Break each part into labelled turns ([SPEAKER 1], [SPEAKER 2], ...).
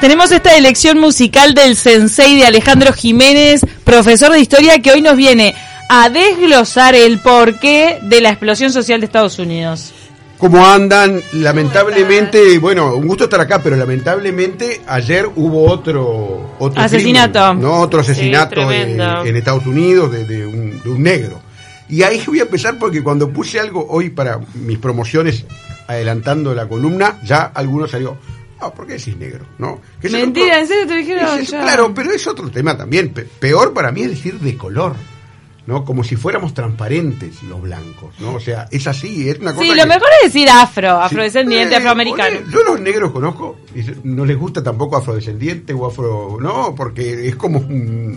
[SPEAKER 1] Tenemos esta elección musical del sensei de Alejandro Jiménez, profesor de historia, que hoy nos viene a desglosar el porqué de la explosión social de Estados Unidos.
[SPEAKER 2] ¿Cómo andan? Lamentablemente, bueno, un gusto estar acá, pero lamentablemente ayer hubo otro, otro
[SPEAKER 1] asesinato.
[SPEAKER 2] ¿no? Otro asesinato en Estados Unidos de, un, de un negro. Y ahí voy a empezar porque cuando puse algo hoy para mis promociones, adelantando la columna, ya algunos salió, Ah, ¿por qué decís negro? ¿No?
[SPEAKER 1] Mentira, ¿en serio te dijeron?
[SPEAKER 2] claro, pero es otro tema también. Peor para mí es decir de color. ¿no? Como si fuéramos transparentes los blancos, ¿no? O sea, es así, es una cosa.
[SPEAKER 1] Sí, lo mejor es decir afro, afrodescendiente, afroamericano.
[SPEAKER 2] Yo los negros conozco, no les gusta tampoco afrodescendiente o afro, no, porque es como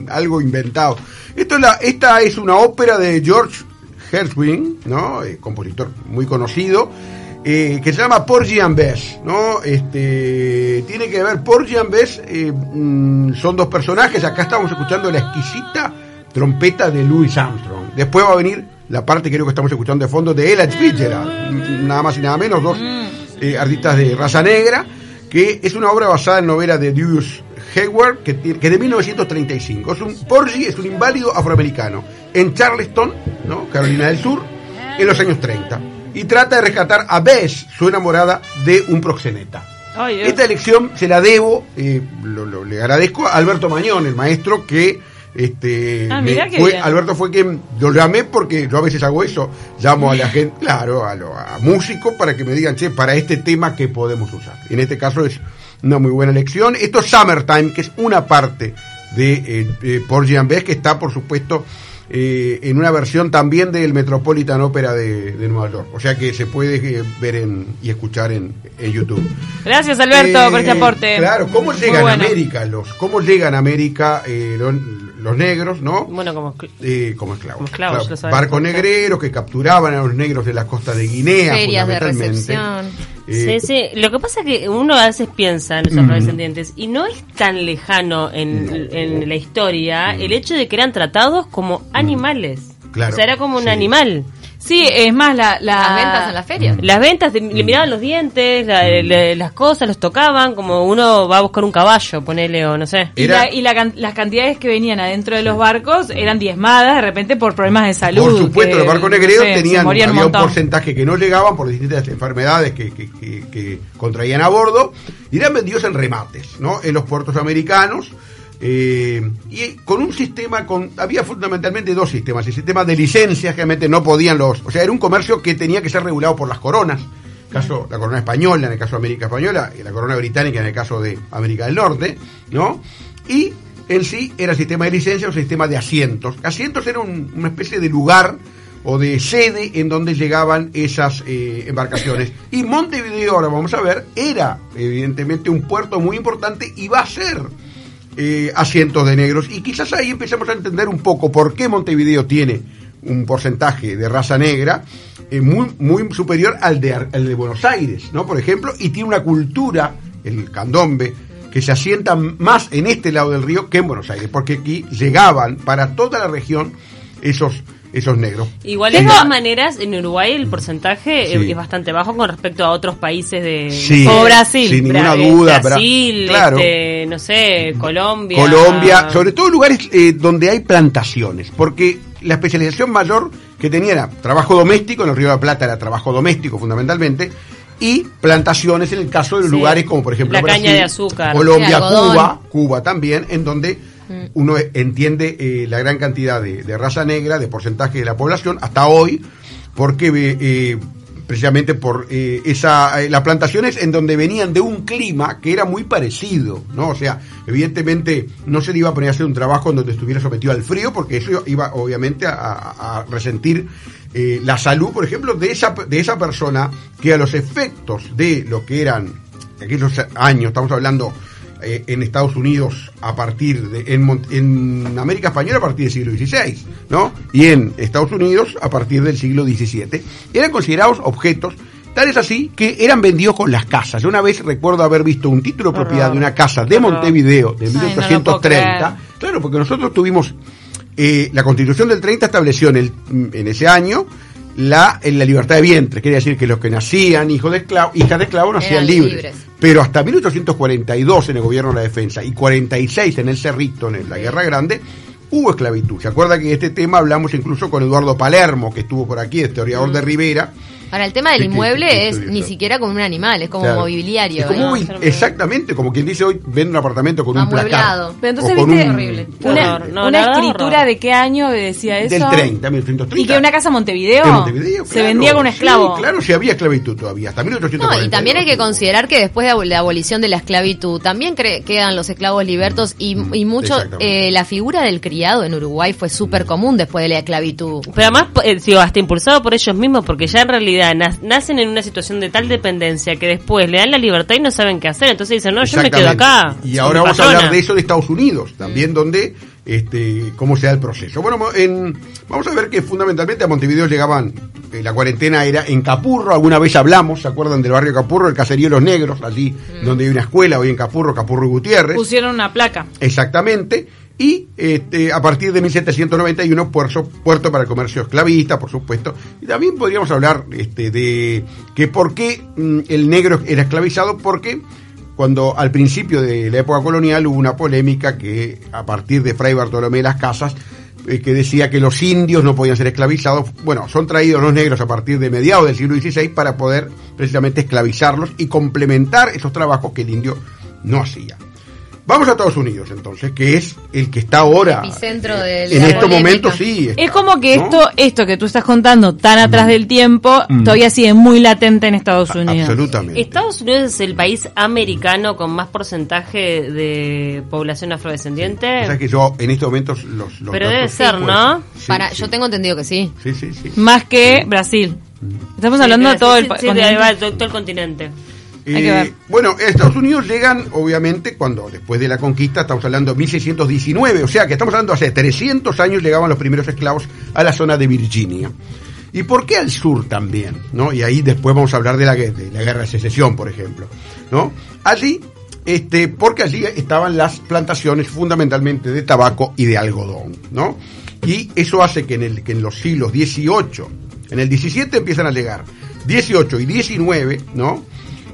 [SPEAKER 2] algo inventado. Esto es la, esta es una ópera de George Gershwin, ¿no? Eh, compositor muy conocido eh, que se llama Porgy and Bess, ¿no? Este, tiene que ver, Porgy and Bess eh, mm, son dos personajes, acá estamos escuchando la exquisita trompeta de Louis Armstrong. Después va a venir la parte que creo que estamos escuchando de fondo de Ella Fitzgerald, nada más y nada menos, dos eh, artistas de raza negra, que es una obra basada en novela de Deuce Hayward, que, que de 1935. Es un, Porgy es un inválido afroamericano en Charleston, ¿no? Carolina del Sur, en los años 30 y trata de rescatar a Bess, su enamorada, de un proxeneta. Esta elección se la debo, eh, lo, le agradezco a Alberto Mañón, el maestro que este
[SPEAKER 1] ah,
[SPEAKER 2] fue, Alberto fue quien lo llamé porque yo a veces hago eso, llamo a la gente, claro, a, lo, a músicos para que me digan, che, para este tema que podemos usar. En este caso es una muy buena elección. Esto es Summertime, que es una parte de eh, eh Porgy Bess, que está, por supuesto, eh, en una versión también del Metropolitan Opera de, Nueva York. O sea que se puede eh, ver en, y escuchar en, YouTube.
[SPEAKER 1] Gracias Alberto por este eh, aporte.
[SPEAKER 2] Claro, ¿cómo llegan a América los, cómo llegan a América los, los negros, ¿no?
[SPEAKER 1] Bueno, como,
[SPEAKER 2] eh, como esclavos. Barcos negreros que capturaban a los negros de la costa de Guinea,
[SPEAKER 3] Ferias de recepción.
[SPEAKER 1] Eh, sí, sí. Lo que pasa es que uno a veces piensa en los descendientes y no es tan lejano en, en la historia el hecho de que eran tratados como animales. Claro, o sea, era como un animal. Sí, es más, la,
[SPEAKER 3] las ventas en la feria.
[SPEAKER 1] Las ventas, le miraban los dientes, las cosas, los tocaban, como uno va a buscar un caballo, ponele o no sé. Y, y las cantidades que venían adentro de los barcos eran diezmadas de repente por problemas de salud.
[SPEAKER 2] Por supuesto, los barcos negreros tenían había un, porcentaje que no llegaban por distintas enfermedades que, que, que contraían a bordo y eran vendidos en remates, ¿no? En los puertos americanos eh, y con un sistema, con había fundamentalmente dos sistemas. El sistema de licencias, que realmente no podían los... O sea, era un comercio que tenía que ser regulado por las coronas. caso la corona española, en el caso de América Española, y la corona británica en el caso de América del Norte, ¿no? Y en sí era sistema de licencias o sistema de asientos. Asientos era una especie de lugar o de sede en donde llegaban esas eh, embarcaciones. Y Montevideo, ahora vamos a ver, era evidentemente un puerto muy importante y va a ser eh, asientos de negros. Y quizás ahí empecemos a entender un poco por qué Montevideo tiene un porcentaje de raza negra eh, muy, muy superior al de, al de Buenos Aires, ¿no? Por ejemplo, y tiene una cultura, el candombe, que se asienta más en este lado del río que en Buenos Aires, porque aquí llegaban para toda la región esos esos negros.
[SPEAKER 1] Igual de todas maneras, en Uruguay el porcentaje es bastante bajo con respecto a otros países de
[SPEAKER 2] sí,
[SPEAKER 1] o Brasil,
[SPEAKER 2] sin ninguna duda,
[SPEAKER 1] Brasil, claro. Este, no sé, Colombia,
[SPEAKER 2] Colombia, sobre todo lugares eh, donde hay plantaciones, porque la especialización mayor que tenía era trabajo doméstico, en el Río de la Plata era trabajo doméstico fundamentalmente, y plantaciones en el caso de lugares como por ejemplo
[SPEAKER 1] la caña de azúcar,
[SPEAKER 2] Colombia, Cuba, Cuba también, en donde Mm. uno entiende eh, la gran cantidad de, raza negra, de porcentaje de la población, hasta hoy, porque eh, precisamente por eh, esa, las plantaciones en donde venían de un clima que era muy parecido, ¿no? O sea, evidentemente no se le iba a poner a hacer un trabajo en donde estuviera sometido al frío, porque eso iba obviamente a, resentir la salud, por ejemplo, de esa, de esa persona que a los efectos de lo que eran aquellos años, estamos hablando eh, en Estados Unidos a partir de, en, en, América Española a partir del siglo XVI, ¿no? Y en Estados Unidos a partir del siglo XVII. Eran considerados objetos Tal es así que eran vendidos con las casas. Yo una vez recuerdo haber visto un título de propiedad de una casa de Montevideo de 1830. claro, porque nosotros tuvimos eh, la constitución del 30 estableció en, el, en ese año la, la libertad de vientre, quiere decir que los que nacían hijos de esclavos, hijas de esclavos nacían libres. Pero hasta 1842 en el gobierno de la defensa y 46 en el Cerrito, en la Guerra Grande, hubo esclavitud. ¿Se acuerda que este tema hablamos incluso con Eduardo Palermo, que estuvo por aquí, historiador de Rivera,
[SPEAKER 3] Ahora, el tema del inmueble es ni siquiera como un animal, es como mobiliario.
[SPEAKER 2] exactamente, como quien dice hoy, vende un apartamento con un placado.
[SPEAKER 4] Pero entonces viste horrible. una, escritura de qué año decía eso.
[SPEAKER 2] Del 30, 1930.
[SPEAKER 4] Y que una casa Montevideo, Montevideo se vendía con un esclavo.
[SPEAKER 2] claro, si había esclavitud todavía, hasta 1840.
[SPEAKER 3] No, y también hay que considerar que después de la abolición de la esclavitud, también quedan los esclavos libertos y, mm, y mucho, eh, la figura del criado en Uruguay fue súper común después de la esclavitud.
[SPEAKER 1] Pero además, eh, hasta impulsado por ellos mismos, porque ya en realidad nacen en una situación de tal dependencia que después le dan la libertad y no saben qué hacer. Entonces dicen, no, yo me quedo acá.
[SPEAKER 2] Y ahora vamos a hablar de eso de Estados Unidos, también donde este, cómo se da el proceso. Bueno, en, vamos a ver que fundamentalmente a Montevideo llegaban, eh, la cuarentena era en Capurro, alguna vez hablamos, ¿se acuerdan del barrio Capurro? El caserío de los negros, allí mm. donde hay una escuela, hoy en Capurro, Capurro y Gutiérrez.
[SPEAKER 4] Pusieron una placa.
[SPEAKER 2] Exactamente y este, a partir de 1791 puerto, para el comercio esclavista, por supuesto. Y también podríamos hablar este, de que por qué mm, el negro era esclavizado, porque cuando al principio de la época colonial hubo una polémica que a partir de Fray Bartolomé de las Casas, eh, que decía que los indios no podían ser esclavizados, bueno, son traídos los negros a partir de mediados del siglo XVI para poder precisamente esclavizarlos y complementar esos trabajos que el indio no hacía. Vamos a Estados Unidos entonces, que es el que está ahora.
[SPEAKER 3] Epicentro de
[SPEAKER 2] en estos momentos sí.
[SPEAKER 4] es como que esto, esto que tú estás contando tan atrás del tiempo, mm. todavía sigue muy latente en Estados Unidos.
[SPEAKER 2] Absolutamente.
[SPEAKER 1] Estados Unidos es el país americano con más porcentaje de población afrodescendiente.
[SPEAKER 2] O sea que yo en estos momentos los.
[SPEAKER 1] Pero debe ser, ¿no?
[SPEAKER 3] Para, Yo tengo entendido que sí.
[SPEAKER 2] Sí, sí, sí.
[SPEAKER 4] Más que Brasil. Estamos hablando de todo el,
[SPEAKER 1] todo el continente.
[SPEAKER 2] Eh, bueno, Estados Unidos llegan, obviamente, cuando después de la conquista, estamos hablando de 1619, o sea que estamos hablando hace 300 años llegaban los primeros esclavos a la zona de Virginia. ¿Y por qué al sur también? ¿no? Y ahí después vamos a hablar de la, de la guerra de secesión, por ejemplo. ¿no? Allí, este, porque allí estaban las plantaciones fundamentalmente de tabaco y de algodón. ¿no? Y eso hace que en, el, que en los siglos XVIII, en el XVII empiezan a llegar 18 y 19, ¿no?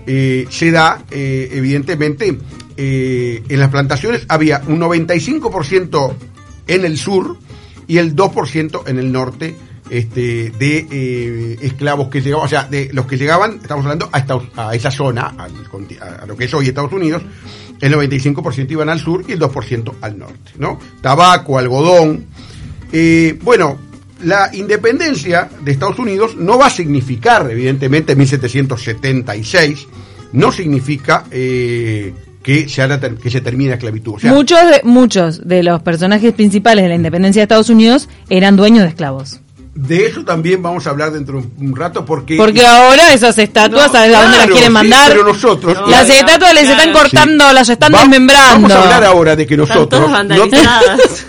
[SPEAKER 2] Eh, se da, eh, evidentemente, eh, en las plantaciones había un 95% en el sur y el 2% en el norte este, de esclavos que llegaban, o sea, de los que llegaban, estamos hablando a, a esa zona, a, lo que es hoy Estados Unidos, el 95% iban al sur y el 2% al norte, ¿no? Tabaco, algodón. bueno, la independencia de Estados Unidos no va a significar, evidentemente, en 1776, no significa eh, que, se que se termine la esclavitud.
[SPEAKER 4] muchos, de, muchos de los personajes principales de la independencia de Estados Unidos eran dueños de esclavos.
[SPEAKER 2] De eso también vamos a hablar dentro de un rato porque...
[SPEAKER 4] Porque ahora esas estatuas, ¿sabes a dónde las quieren mandar?
[SPEAKER 2] pero nosotros...
[SPEAKER 4] las estatuas les están cortando, las están desmembrando.
[SPEAKER 2] Vamos a hablar ahora de que nosotros... No,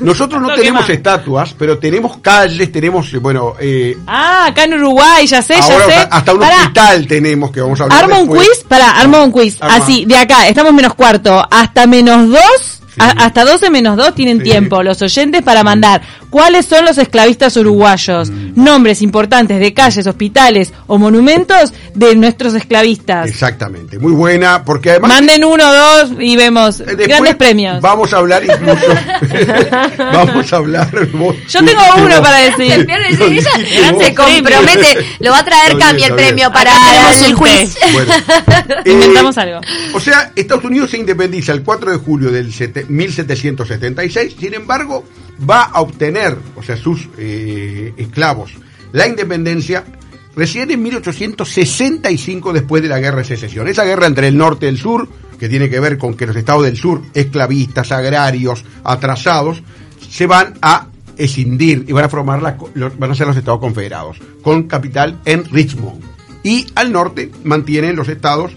[SPEAKER 2] nosotros no tenemos estatuas, pero tenemos calles, tenemos, bueno... Eh,
[SPEAKER 4] ah, acá en Uruguay, ya sé, ya sé.
[SPEAKER 2] Hasta un hospital tenemos que vamos a hablar
[SPEAKER 4] Arma un quiz, para, arma un quiz. Así, de acá, estamos menos cuarto, hasta menos dos hasta 12 menos 2 tienen tiempo los oyentes para mandar cuáles son los esclavistas uruguayos, mm. nombres importantes de calles, hospitales o monumentos de nuestros esclavistas.
[SPEAKER 2] Exactamente, muy buena, porque además...
[SPEAKER 4] Manden uno o dos y vemos eh, grandes premios.
[SPEAKER 2] Vamos a hablar incluso... vamos a hablar...
[SPEAKER 4] Yo tengo uno para decir.
[SPEAKER 3] se compromete, lo va a traer Cami el premio para el juicio.
[SPEAKER 4] Inventamos eh, algo.
[SPEAKER 2] O sea, Estados Unidos se independiza el 4 de julio del 1776, sin embargo, va a obtener, o sea, sus eh, esclavos, la independencia recién en 1865 después de la guerra de secesión. Esa guerra entre el norte y el sur, que tiene que ver con que los estados del sur, esclavistas, agrarios, atrasados, se van a escindir y van a formar la, van a ser los estados confederados, con capital en Richmond. Y al norte mantienen los estados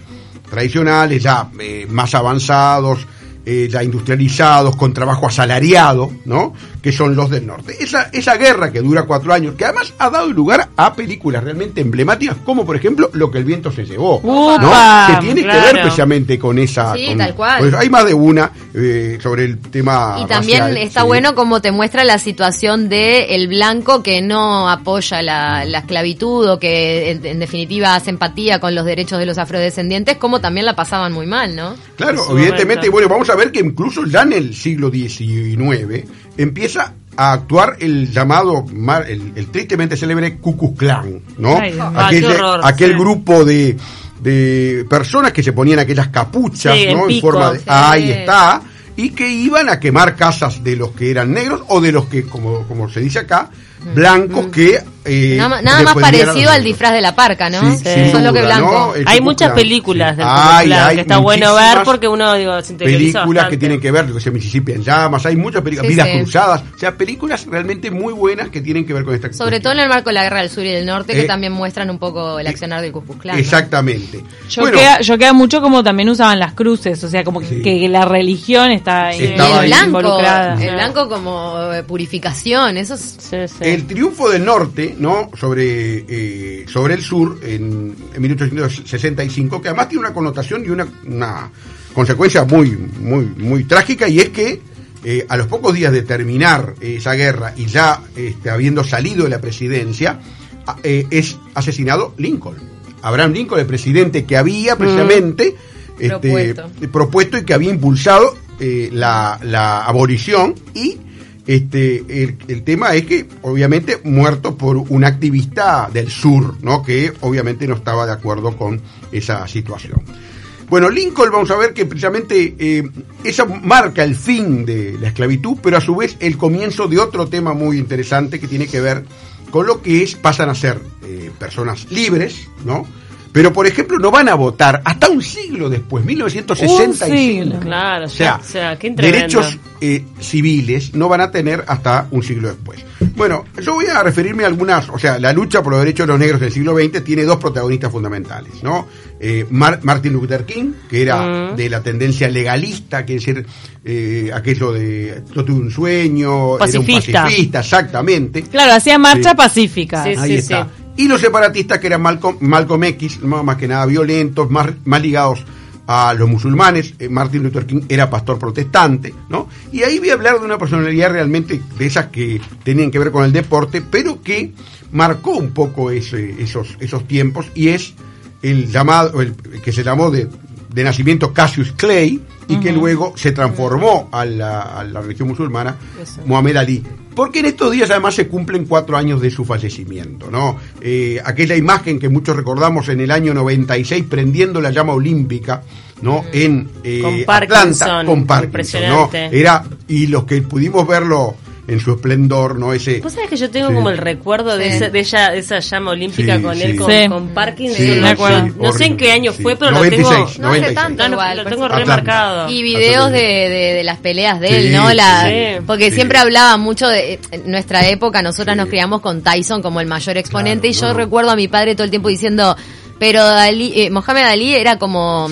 [SPEAKER 2] tradicionales, ya eh, más avanzados, eh, ya industrializados, con trabajo asalariado, ¿no? Que son los del norte. Esa, esa guerra que dura cuatro años, que además ha dado lugar a películas realmente emblemáticas, como por ejemplo Lo que el viento se llevó, ¿no? Que tiene que ver precisamente con esa...
[SPEAKER 3] Sí, tal cual.
[SPEAKER 2] hay más de una eh, sobre el tema...
[SPEAKER 3] Y también está bueno como te muestra la situación de el blanco que no apoya la, esclavitud o que en, definitiva hace empatía con los derechos de los afrodescendientes, como también la pasaban muy mal, ¿no?
[SPEAKER 2] Claro, evidentemente, bueno, vamos a ver que incluso ya en el siglo XIX empieza a actuar el llamado, el, tristemente célebre Ku Klux Klan, ¿no? aquel, grupo de, de personas que se ponían aquellas capuchas, ¿no? En, forma de, ahí está, y que iban a quemar casas de los que eran negros o de los que, como, como se dice acá, blancos que
[SPEAKER 3] eh, nada, más parecido al disfraz de la parca, ¿no? Sí, Solo que blanco.
[SPEAKER 1] Hay muchas películas del hay, que está bueno ver porque uno digo, se
[SPEAKER 2] Películas que tienen que ver, con Mississippi en llamas, hay muchas películas, Vidas cruzadas, o sea, películas realmente muy buenas que tienen que ver con esta
[SPEAKER 3] Sobre todo en el marco de la guerra del sur y del norte, que eh, también muestran un poco el accionar del Ku
[SPEAKER 2] Exactamente.
[SPEAKER 4] Yo, queda, mucho como también usaban las cruces, o sea, como que, la religión está
[SPEAKER 3] el blanco, involucrada. El blanco como eh, purificación, eso es...
[SPEAKER 2] El triunfo del norte ¿no? sobre, eh, sobre el sur en, 1865, que además tiene una connotación y una, una consecuencia muy, muy, muy trágica, y es que eh, a los pocos días de terminar esa guerra y ya este, habiendo salido de la presidencia, eh, es asesinado Lincoln. Abraham Lincoln, el presidente que había precisamente este, propuesto. y que había impulsado la, la abolición y este, el, tema es que, obviamente, muerto por un activista del sur, ¿no? Que obviamente no estaba de acuerdo con esa situación. Bueno, Lincoln, vamos a ver que precisamente eh, esa marca el fin de la esclavitud, pero a su vez el comienzo de otro tema muy interesante que tiene que ver con lo que es, pasan a ser eh, personas libres, ¿no? Pero, por ejemplo, no van a votar hasta un siglo después, 1965.
[SPEAKER 1] claro,
[SPEAKER 2] o sea, derechos eh, civiles no van a tener hasta un siglo después. Bueno, yo voy a referirme a algunas, o sea, la lucha por los derechos de los negros del siglo XX tiene dos protagonistas fundamentales, ¿no? Eh, Martin Luther King, que era mm. de la tendencia legalista, quiere decir, eh, aquello de no tuve un sueño,
[SPEAKER 1] pacifista.
[SPEAKER 2] era un pacifista, exactamente.
[SPEAKER 4] Claro, hacía marcha pacífica.
[SPEAKER 2] Sí, Ahí está y los separatistas que eran Malcolm, Malcolm X, más que nada violentos, más, más ligados a los musulmanes. Eh, Martin Luther King era pastor protestante, ¿no? Y ahí voy a hablar de una personalidad realmente de esas que tenían que ver con el deporte, pero que marcó un poco ese, esos, esos tiempos y es el llamado, el, que se llamó de, de nacimiento Cassius Clay y que luego se transformó a la, a la religión musulmana, Muhammad Ali. Porque en estos días además se cumplen cuatro años de su fallecimiento, ¿no? Eh, aquella imagen que muchos recordamos en el año 96 prendiendo la llama olímpica, ¿no? En
[SPEAKER 1] eh, Atlanta
[SPEAKER 2] con Parkinson, ¿no? Era y los que pudimos verlo en su esplendor, ¿no? Ese.
[SPEAKER 1] ¿Vos sabés que yo tengo como el recuerdo de, esa, de ella, esa llama olímpica con él, con, con, Parkinson? no, sé en qué año fue, pero lo tengo.
[SPEAKER 3] No hace tanto, igual, lo tengo remarcado. Y videos de, de, las peleas de él, ¿no? La, porque siempre hablaba mucho de en nuestra época, nosotras nos criamos con Tyson como el mayor exponente, y yo recuerdo a mi padre todo el tiempo diciendo pero Dalí, eh, Mohamed Ali era como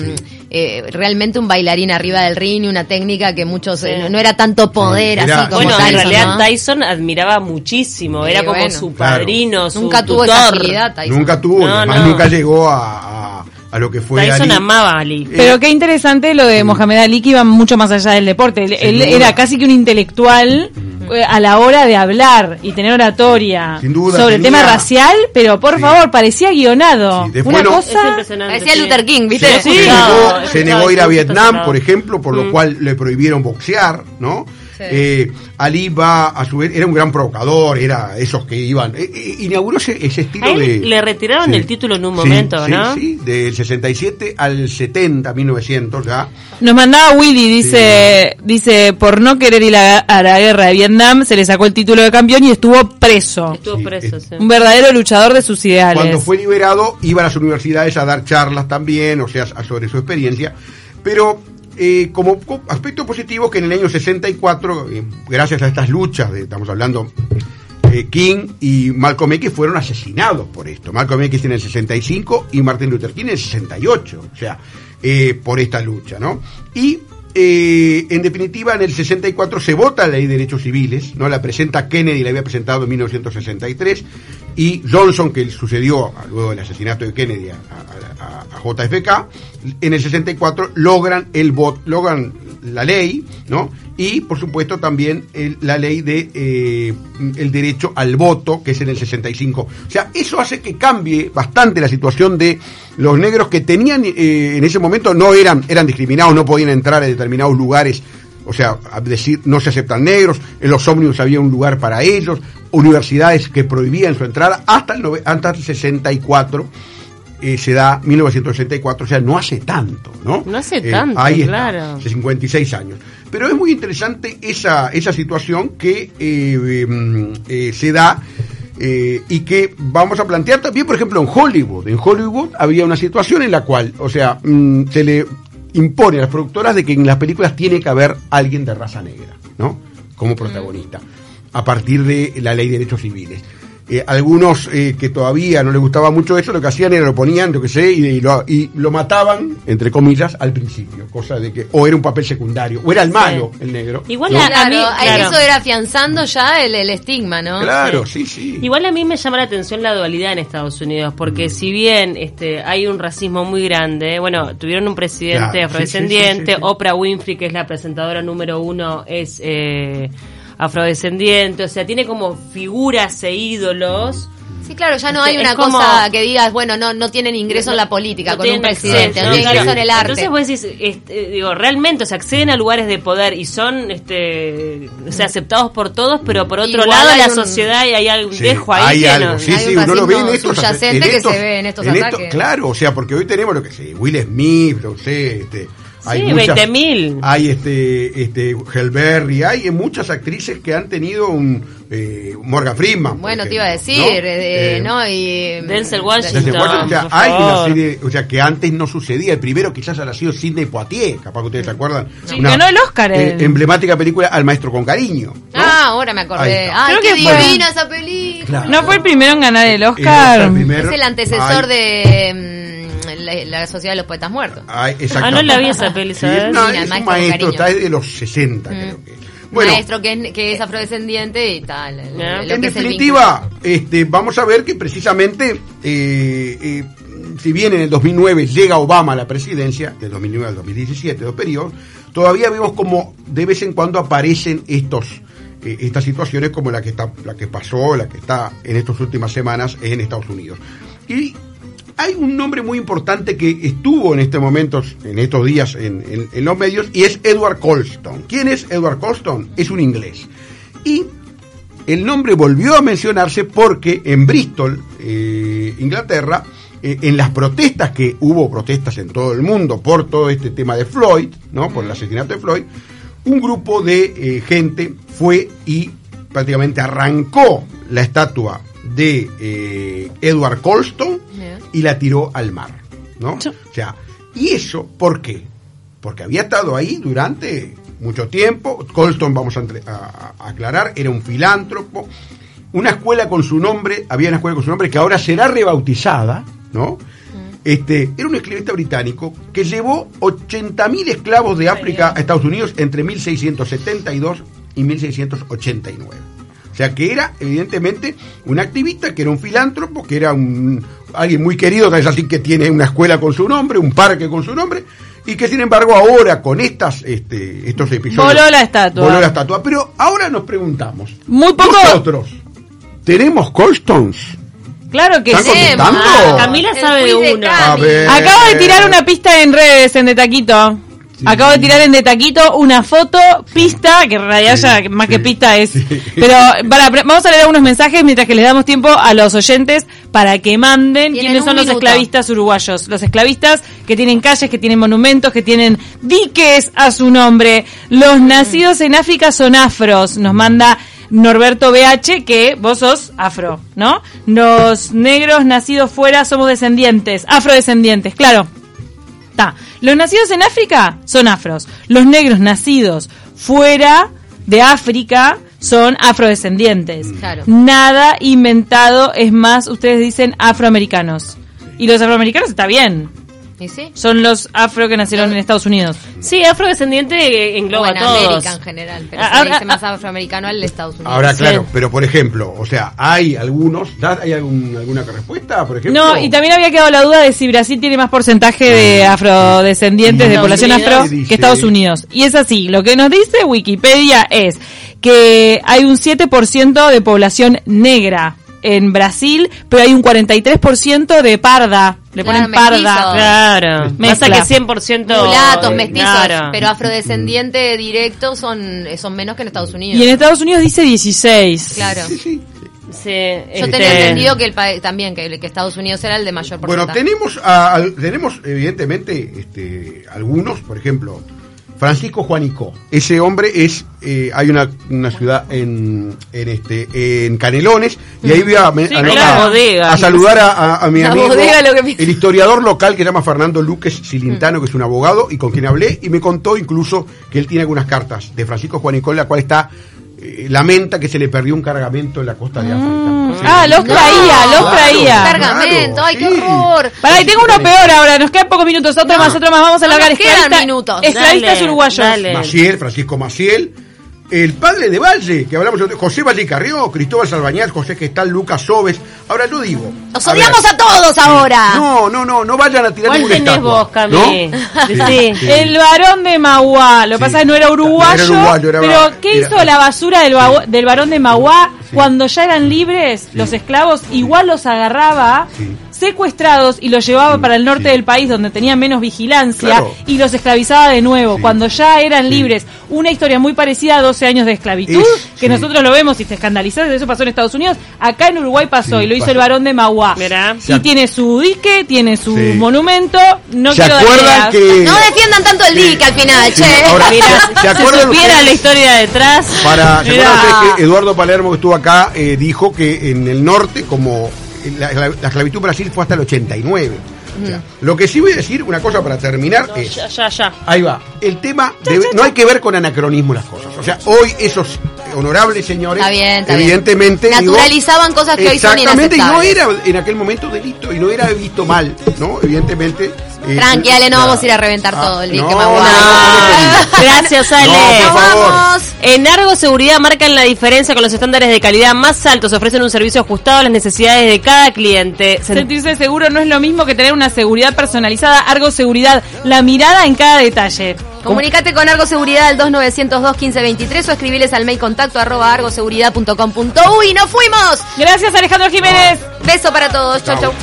[SPEAKER 3] eh, realmente un bailarín arriba del ring y una técnica que muchos eh, no, era tanto poder así como
[SPEAKER 1] bueno Tyson, en realidad Tyson admiraba muchísimo era como su padrino su
[SPEAKER 3] nunca tuvo
[SPEAKER 1] esa
[SPEAKER 3] agilidad Tyson.
[SPEAKER 2] nunca tuvo además nunca llegó a, a, lo que fue
[SPEAKER 1] Tyson amaba a Ali.
[SPEAKER 4] Pero qué interesante lo de Mohamed Ali que iba mucho más allá del deporte. Él, era casi que un intelectual eh, a la hora de hablar y tener oratoria sobre el tema racial, pero por favor, parecía guionado. Una cosa
[SPEAKER 3] parecía Luther King, ¿viste?
[SPEAKER 2] se, negó, a ir a Vietnam, por ejemplo, por lo mm. cual le prohibieron boxear, ¿no? Eh, Ali va, a su vez, era un gran provocador, era esos que iban. Eh, eh, inauguró ese, estilo de.
[SPEAKER 1] Le retiraron el título en un momento, ¿no?
[SPEAKER 2] Sí, del 67 al 70, 1900 ya.
[SPEAKER 4] Nos mandaba Willy, dice, dice, por no querer ir a, la guerra de Vietnam, se le sacó el título de campeón y estuvo preso.
[SPEAKER 1] Estuvo preso, sí.
[SPEAKER 4] Un verdadero luchador de sus ideales.
[SPEAKER 2] Cuando fue liberado, iba a las universidades a dar charlas también, o sea, sobre su experiencia. Pero eh, como aspecto positivo que en el año 64, eh, gracias a estas luchas, estamos hablando, eh, King y Malcolm X fueron asesinados por esto. Malcolm X en el 65 y Martin Luther King en el 68, o sea, por esta lucha, ¿no? Y eh, en definitiva, en el 64 se vota la ley de derechos civiles, ¿no? La presenta Kennedy, la había presentado en 1963, y Johnson, que sucedió luego del asesinato de Kennedy a, JFK, en el 64 logran el voto, logran la ley, ¿no? Y por supuesto también la ley de eh, el derecho al voto, que es en el 65. O sea, eso hace que cambie bastante la situación de los negros que tenían eh, en ese momento no eran eran discriminados, no podían entrar a determinados lugares o sea, a decir, no se aceptan negros, en los ómnibus había un lugar para ellos, universidades que prohibían su entrada, hasta el, hasta el 64 eh, se da 1964, o sea, no hace tanto, ¿no?
[SPEAKER 1] No hace eh, tanto, ahí claro.
[SPEAKER 2] Hace 56 años. Pero es muy interesante esa, esa situación que eh, em, se da y que vamos a plantear también, por ejemplo, en Hollywood. En Hollywood había una situación en la cual, o sea, mm, se le impone a las productoras de que en las películas tiene que haber alguien de raza negra, ¿no? Como protagonista, a partir de la ley de derechos civiles. Eh, algunos eh, que todavía no les gustaba mucho eso, lo que hacían era lo ponían, yo que sé, y, lo, y lo mataban, entre comillas, al principio. Cosa de que o era un papel secundario, o era el malo, el negro.
[SPEAKER 3] Igual a, mí, eso era afianzando ya el, estigma, ¿no?
[SPEAKER 2] Claro, sí. sí,
[SPEAKER 1] Igual a mí me llama la atención la dualidad en Estados Unidos, porque mm. si bien este hay un racismo muy grande, bueno, tuvieron un presidente afrodescendiente, Oprah Winfrey, que es la presentadora número uno, es... Eh, afrodescendiente, o sea, tiene como figuras e ídolos.
[SPEAKER 3] Sí, claro, ya no hay una cosa que digas, bueno, no no tienen ingreso en la política con un presidente, no tienen ingreso en el arte.
[SPEAKER 1] Entonces vos decís, este, digo, realmente, o sea, acceden a lugares de poder y son este, o sea, aceptados por todos, pero por otro lado la sociedad y hay algún dejo ahí.
[SPEAKER 2] Hay algo, sí, sí, uno lo ve en estos,
[SPEAKER 3] subyacente que se ve en estos ataques.
[SPEAKER 2] claro, o sea, porque hoy tenemos lo que sé, Will Smith, no sé, este
[SPEAKER 1] hay sí, 20.000.
[SPEAKER 2] Hay este, este, Helberry, hay muchas actrices que han tenido un, eh, Morgan Freeman.
[SPEAKER 3] Bueno, te iba a decir, ¿no? Eh, ¿no? Y,
[SPEAKER 1] Denzel Washington. o,
[SPEAKER 2] sea, hay una serie, o sea, que antes no sucedía. El primero quizás haya sido Sidney Poitier, capaz que ustedes se acuerdan.
[SPEAKER 3] Sí, ganó el Oscar.
[SPEAKER 2] Eh, emblemática película Al Maestro con Cariño.
[SPEAKER 3] Ah, ahora me acordé. Ay, qué divina esa película.
[SPEAKER 4] No fue el primero en ganar el Oscar.
[SPEAKER 3] es el antecesor de... La, Sociedad de los Poetas Muertos.
[SPEAKER 1] ah, no la vi esa peli, ¿sabes?
[SPEAKER 2] es un maestro, está de los 60, mm. creo que.
[SPEAKER 3] Bueno, maestro que es, que es afrodescendiente y tal.
[SPEAKER 2] en definitiva, este, vamos a ver que precisamente, eh, eh, si bien en el 2009 llega Obama a la presidencia, del 2009 al 2017, dos periodos, todavía vemos como de vez en cuando aparecen estos eh, estas situaciones como la que está la que pasó, la que está en estas últimas semanas en Estados Unidos. Y hay un nombre muy importante que estuvo en este momento, en estos días, en, los medios, y es Edward Colston. ¿Quién es Edward Colston? Es un inglés. Y el nombre volvió a mencionarse porque en Bristol, eh, Inglaterra, eh, en las protestas que hubo protestas en todo el mundo por todo este tema de Floyd, ¿no? Por el asesinato de Floyd, un grupo de eh, gente fue y prácticamente arrancó la estatua de Edward Colston y la tiró al mar, ¿no? O sea, ¿y eso por qué? Porque había estado ahí durante mucho tiempo. Colston, vamos a, aclarar, era un filántropo. Una escuela con su nombre, había una escuela con su nombre que ahora será rebautizada, ¿no? Este, era un esclavista británico que llevó 80.000 esclavos de África a Estados Unidos entre 1672 y 1689. O sea, que era evidentemente un activista, que era un filántropo, que era un alguien muy querido, es así que tiene una escuela con su nombre, un parque con su nombre, y que sin embargo ahora con estas este, estos episodios
[SPEAKER 3] voló la estatua.
[SPEAKER 2] Voló la estatua, pero ahora nos preguntamos,
[SPEAKER 4] muy poco
[SPEAKER 2] nosotros tenemos Colstones.
[SPEAKER 4] Claro que
[SPEAKER 2] sí.
[SPEAKER 1] Camila sabe de una.
[SPEAKER 4] Acabo de tirar una pista en redes en De Taquito. Acabo de tirar en de taquito una foto, pista, que en realidad ya más que pista es. Pero para, vamos a leer algunos mensajes mientras que les damos tiempo a los oyentes para que manden quiénes son los esclavistas uruguayos. Los esclavistas que tienen calles, que tienen monumentos, que tienen diques a su nombre. Los mm. nacidos en África son afros. Nos manda Norberto BH, que vos sos afro, ¿no? Los negros nacidos fuera somos descendientes, afrodescendientes, claro. Los nacidos en África son afros. Los negros nacidos fuera de África son afrodescendientes. Nada inventado, es más, ustedes dicen afroamericanos. Y los afroamericanos está bien. Son los afro que nacieron en Estados Unidos.
[SPEAKER 1] Sí, afrodescendiente engloba a todos.
[SPEAKER 3] América en general, pero se dice más afroamericano al de Estados Unidos.
[SPEAKER 2] Ahora, claro, pero por ejemplo, o sea, hay algunos, ¿hay alguna respuesta, por ejemplo?
[SPEAKER 4] No, y también había quedado la duda de si Brasil tiene más porcentaje de ah. afrodescendientes, de población afro, que Estados Unidos. Y es así, lo que nos dice Wikipedia es que hay un 7% de población negra en Brasil, pero hay un 43% de parda. Le ponen parda.
[SPEAKER 1] Claro. Mezcla. que 100%
[SPEAKER 3] mulatos, mestizos, pero afrodescendiente directo son, son menos que en Estados Unidos.
[SPEAKER 4] Y en Estados Unidos dice 16.
[SPEAKER 3] Claro. Sí, Yo tenía este, entendido que el país también que, que, Estados Unidos era el de mayor
[SPEAKER 2] porcentaje. Bueno, tenemos a, tenemos evidentemente este algunos, por ejemplo, Francisco Juanico. Ese hombre es, eh, hay una, una ciudad en, en, este, en Canelones, y ahí voy a, a, saludar a, mi amigo, el historiador local que se llama Fernando Luques Silintano, que es un abogado, y con quien hablé, y me contó incluso que él tiene algunas cartas de Francisco Juanico, en la cual está eh, lamenta que se le perdió un cargamento en la costa de África.
[SPEAKER 4] Mm. Ah, los traía, los traía.
[SPEAKER 3] cargamento, ay, qué horror.
[SPEAKER 4] Pará, y tengo uno peor ahora, nos quedan pocos minutos, otro más, otro más, vamos a
[SPEAKER 3] no
[SPEAKER 4] largar.
[SPEAKER 3] quedan minutos.
[SPEAKER 4] Esclavistas uruguayos.
[SPEAKER 2] Maciel, Francisco Maciel, el padre de Valle, que hablamos de José Valle Carrió, Cristóbal Salbañal, José Gestal, Lucas Sobes. Ahora yo digo.
[SPEAKER 3] Nos odiamos a, todos ahora.
[SPEAKER 2] No, no, no, no vayan a tirar ninguna estatua.
[SPEAKER 1] Vos, ¿No?
[SPEAKER 4] sí. El varón de Mauá, lo que pasa es que no era uruguayo. pero ¿qué hizo la basura del, del varón de Mauá cuando ya eran libres los esclavos? Igual los agarraba secuestrados y los llevaba para el norte del país donde tenía menos vigilancia y los esclavizaba de nuevo cuando ya eran libres. Una historia muy parecida a 12 años de esclavitud, que nosotros lo vemos y te escandalizás, eso pasó en Estados Unidos, acá en Uruguay pasó y lo hizo el varón de Mauá. Y tiene su dique, tiene su monumento, no quiero dar
[SPEAKER 3] que... No defiendan tanto el dique al final, che.
[SPEAKER 1] Ahora, ¿se supiera la historia detrás.
[SPEAKER 2] Para, que Eduardo Palermo que estuvo acá eh, dijo que en el norte, como la, esclavitud en Brasil fue hasta el 89. lo que sí voy a decir, una cosa para terminar es.
[SPEAKER 1] Ya, ya, ya.
[SPEAKER 2] Ahí va. El tema. no hay que ver con anacronismo las cosas. O sea, hoy esos honorables señores. evidentemente.
[SPEAKER 3] Naturalizaban cosas que hoy son Exactamente, y
[SPEAKER 2] no era en aquel momento delito y no era visto mal, ¿no? Evidentemente.
[SPEAKER 3] Eh, Tranquila, no vamos a ir a reventar ah, todo el día.
[SPEAKER 1] Gracias, Ale. En Argo Seguridad marcan la diferencia con los estándares de calidad más altos. Ofrecen un servicio ajustado a las necesidades de cada cliente.
[SPEAKER 4] Sentirse seguro no es lo mismo que tener una seguridad personalizada. Argo Seguridad, la mirada en cada detalle.
[SPEAKER 3] Comunicate con Argo Seguridad al 2902-1523 o escribiles al mail contacto arroba argoseguridad.com.uy. ¡Nos fuimos!
[SPEAKER 4] Gracias, Alejandro Jiménez.
[SPEAKER 3] Beso para todos. Chau, chau.